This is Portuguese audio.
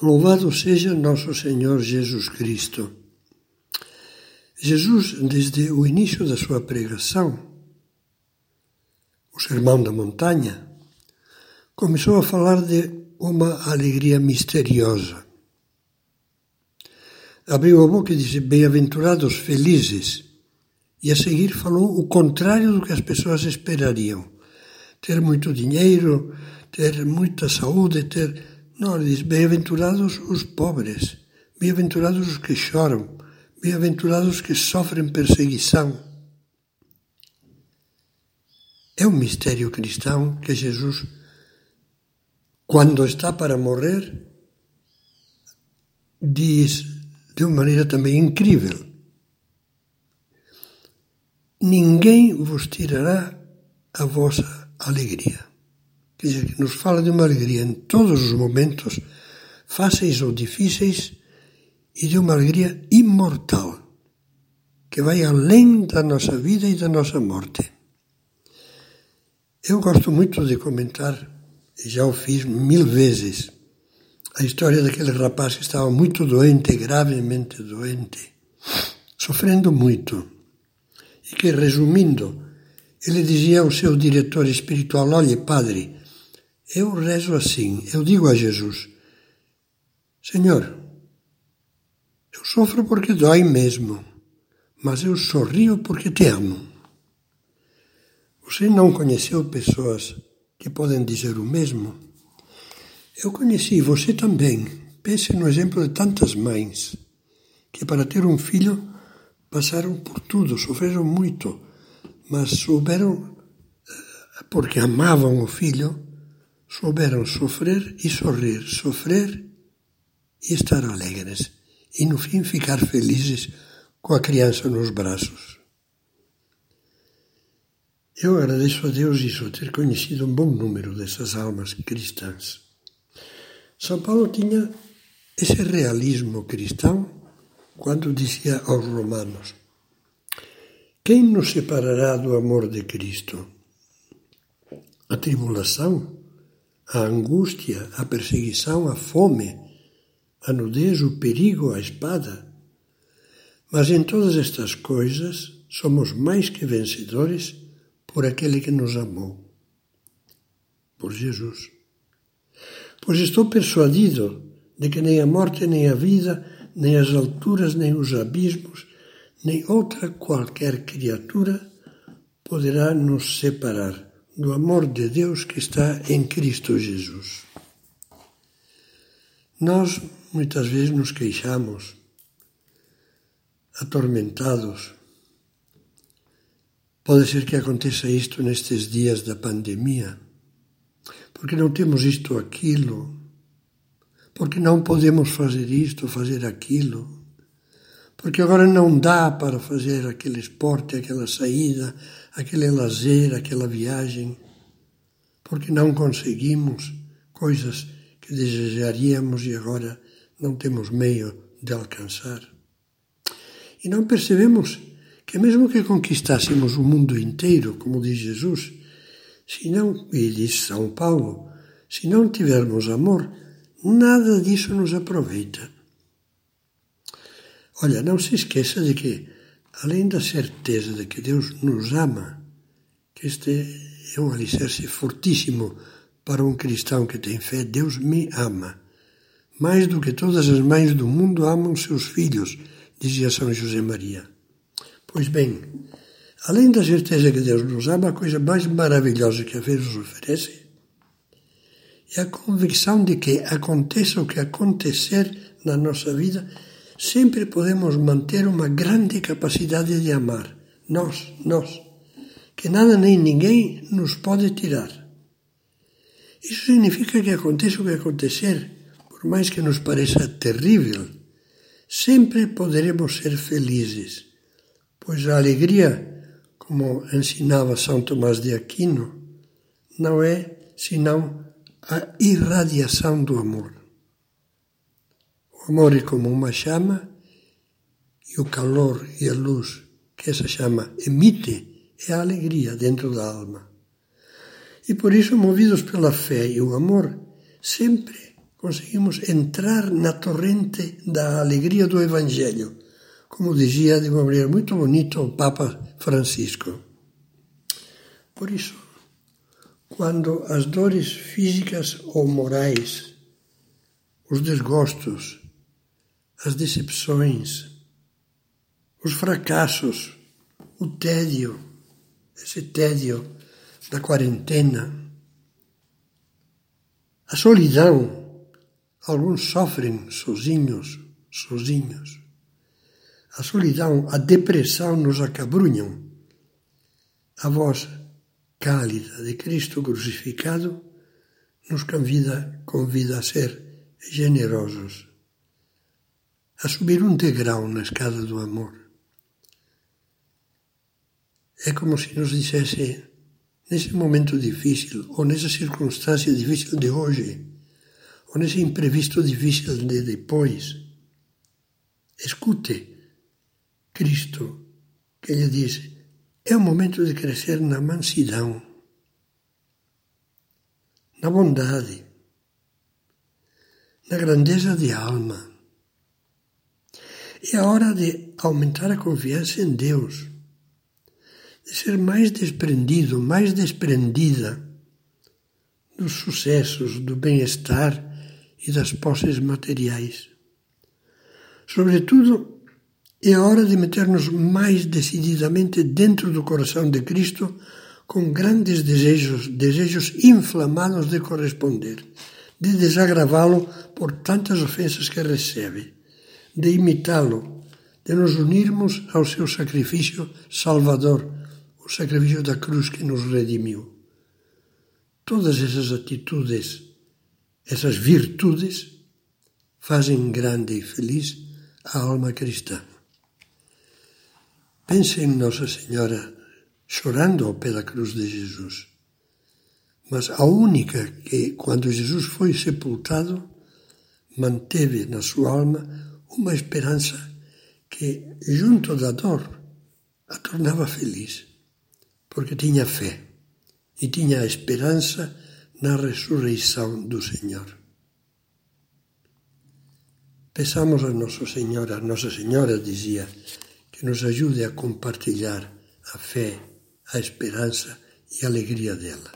Louvado seja nosso Senhor Jesus Cristo. Jesus, desde o início da sua pregação, o Sermão da Montanha, começou a falar de uma alegria misteriosa. Abriu a boca e disse: Bem-aventurados felizes. E a seguir falou o contrário do que as pessoas esperariam: ter muito dinheiro, ter muita saúde, ter não, diz: bem-aventurados os pobres, bem-aventurados os que choram, bem-aventurados os que sofrem perseguição. É um mistério cristão que Jesus, quando está para morrer, diz de uma maneira também incrível: Ninguém vos tirará a vossa alegria. Que nos fala de uma alegria em todos os momentos, fáceis ou difíceis, e de uma alegria imortal, que vai além da nossa vida e da nossa morte. Eu gosto muito de comentar, e já o fiz mil vezes, a história daquele rapaz que estava muito doente, gravemente doente, sofrendo muito, e que, resumindo, ele dizia ao seu diretor espiritual: Olhe, padre, eu rezo assim, eu digo a Jesus: Senhor, eu sofro porque dói mesmo, mas eu sorrio porque te amo. Você não conheceu pessoas que podem dizer o mesmo? Eu conheci, você também. Pense no exemplo de tantas mães que, para ter um filho, passaram por tudo, sofreram muito, mas souberam, eh, porque amavam o filho, souberam sofrer e sorrir, sofrer e estar alegres, e no fim ficar felizes com a criança nos braços. Eu agradeço a Deus isso, ter conhecido um bom número dessas almas cristãs. São Paulo tinha esse realismo cristão quando dizia aos romanos: Quem nos separará do amor de Cristo? A tribulação? A angústia, a perseguição, a fome, a nudez, o perigo, a espada. Mas em todas estas coisas somos mais que vencedores por aquele que nos amou, por Jesus. Pois estou persuadido de que nem a morte, nem a vida, nem as alturas, nem os abismos, nem outra qualquer criatura poderá nos separar do amor de Deus que está em Cristo Jesus. Nós muitas vezes nos queixamos, atormentados. Pode ser que aconteça isto nestes dias da pandemia, porque não temos isto aquilo, porque não podemos fazer isto, fazer aquilo, porque agora não dá para fazer aquele esporte, aquela saída, aquele lazer, aquela viagem, porque não conseguimos coisas que desejaríamos e agora não temos meio de alcançar. E não percebemos que mesmo que conquistássemos o mundo inteiro, como diz Jesus, se não, e diz São Paulo, se não tivermos amor, nada disso nos aproveita. Olha, não se esqueça de que além da certeza de que Deus nos ama, que este é um alicerce fortíssimo para um cristão que tem fé, Deus me ama. Mais do que todas as mães do mundo amam seus filhos, dizia São José Maria. Pois bem, além da certeza que Deus nos ama, a coisa mais maravilhosa que a fé nos oferece é a convicção de que aconteça o que acontecer na nossa vida, sempre podemos manter uma grande capacidade de amar. Nós, nós, que nada nem ninguém nos pode tirar. Isso significa que aconteça o que acontecer, por mais que nos pareça terrível, sempre poderemos ser felizes, pois a alegria, como ensinava São Tomás de Aquino, não é senão a irradiação do amor. Amor é como uma chama e o calor e a luz que essa chama emite é a alegria dentro da alma. E por isso, movidos pela fé e o amor, sempre conseguimos entrar na torrente da alegria do Evangelho, como dizia de uma maneira muito bonita o Papa Francisco. Por isso, quando as dores físicas ou morais, os desgostos, as decepções, os fracassos, o tédio, esse tédio da quarentena, a solidão, alguns sofrem sozinhos, sozinhos. A solidão, a depressão nos acabrunham. A voz cálida de Cristo crucificado nos convida, convida a ser generosos, a subir um degrau na escada do amor. É como se nos dissesse, nesse momento difícil, ou nessa circunstância difícil de hoje, ou nesse imprevisto difícil de depois, escute Cristo, que lhe diz: é o momento de crescer na mansidão, na bondade, na grandeza de alma. É a hora de aumentar a confiança em Deus, de ser mais desprendido, mais desprendida dos sucessos, do bem-estar e das posses materiais. Sobretudo, é a hora de meter-nos mais decididamente dentro do coração de Cristo com grandes desejos, desejos inflamados de corresponder, de desagravá-lo por tantas ofensas que recebe, de imitá-lo, de nos unirmos ao seu sacrifício salvador, o sacrifício da cruz que nos redimiu. Todas essas atitudes essas virtudes fazem grande e feliz a alma cristã. Pense em Nossa Senhora chorando ao pé da cruz de Jesus, mas a única que, quando Jesus foi sepultado, manteve na sua alma uma esperança que, junto da dor, a tornava feliz, porque tinha fé e tinha a esperança na ressurreição do Senhor. Peçamos a Nosso Senhor, a Nossa Senhora dizia, que nos ajude a compartilhar a fé, a esperança e a alegria dela.